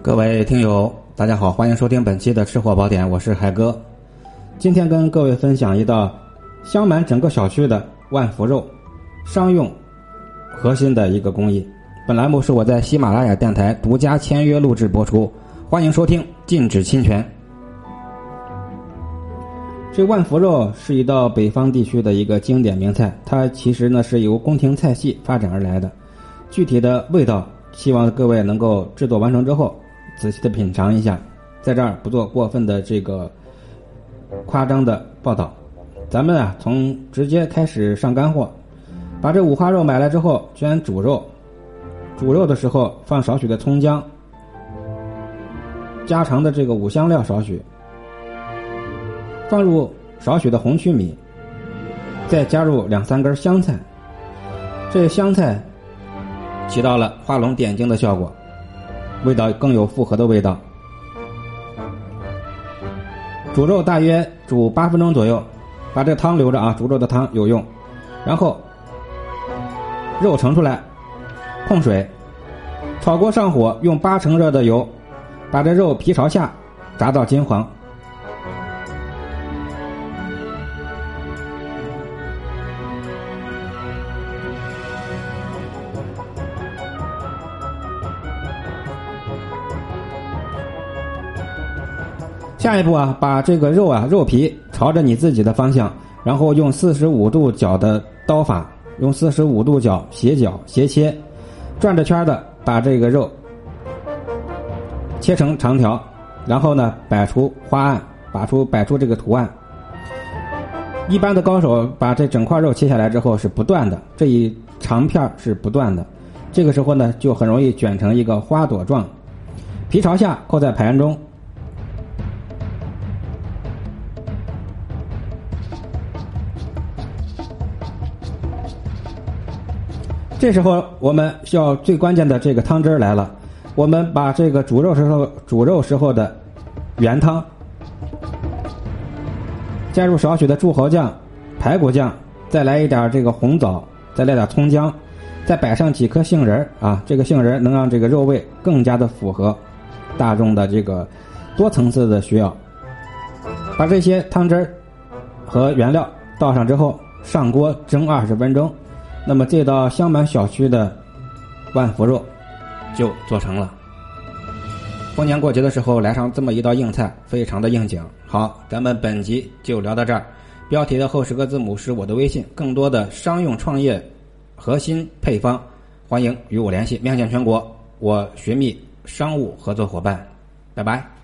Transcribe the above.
各位听友，大家好，欢迎收听本期的吃货宝典，我是海哥。今天跟各位分享一道香满整个小区的万福肉商用核心的一个工艺。本栏目是我在喜马拉雅电台独家签约录制播出，欢迎收听，禁止侵权。这万福肉是一道北方地区的一个经典名菜，它其实呢是由宫廷菜系发展而来的。具体的味道，希望各位能够制作完成之后仔细的品尝一下，在这儿不做过分的这个夸张的报道。咱们啊，从直接开始上干货，把这五花肉买来之后，先煮肉。煮肉的时候放少许的葱姜，家常的这个五香料少许。放入少许的红曲米，再加入两三根香菜，这香菜起到了画龙点睛的效果，味道更有复合的味道。煮肉大约煮八分钟左右，把这汤留着啊，煮肉的汤有用。然后肉盛出来，控水，炒锅上火，用八成热的油，把这肉皮朝下炸到金黄。下一步啊，把这个肉啊肉皮朝着你自己的方向，然后用四十五度角的刀法，用四十五度角斜角斜切，转着圈的把这个肉切成长条，然后呢摆出花案，摆出摆出这个图案。一般的高手把这整块肉切下来之后是不断的，这一长片是不断的，这个时候呢就很容易卷成一个花朵状，皮朝下扣在盘中。这时候我们需要最关键的这个汤汁来了，我们把这个煮肉时候煮肉时候的原汤，加入少许的柱侯酱、排骨酱，再来一点这个红枣，再来点葱姜，再摆上几颗杏仁啊，这个杏仁能让这个肉味更加的符合大众的这个多层次的需要。把这些汤汁和原料倒上之后，上锅蒸二十分钟。那么这道香满小区的万福肉就做成了。逢年过节的时候来上这么一道硬菜，非常的应景。好，咱们本集就聊到这儿。标题的后十个字母是我的微信，更多的商用创业核心配方，欢迎与我联系，面向全国，我寻觅商务合作伙伴。拜拜。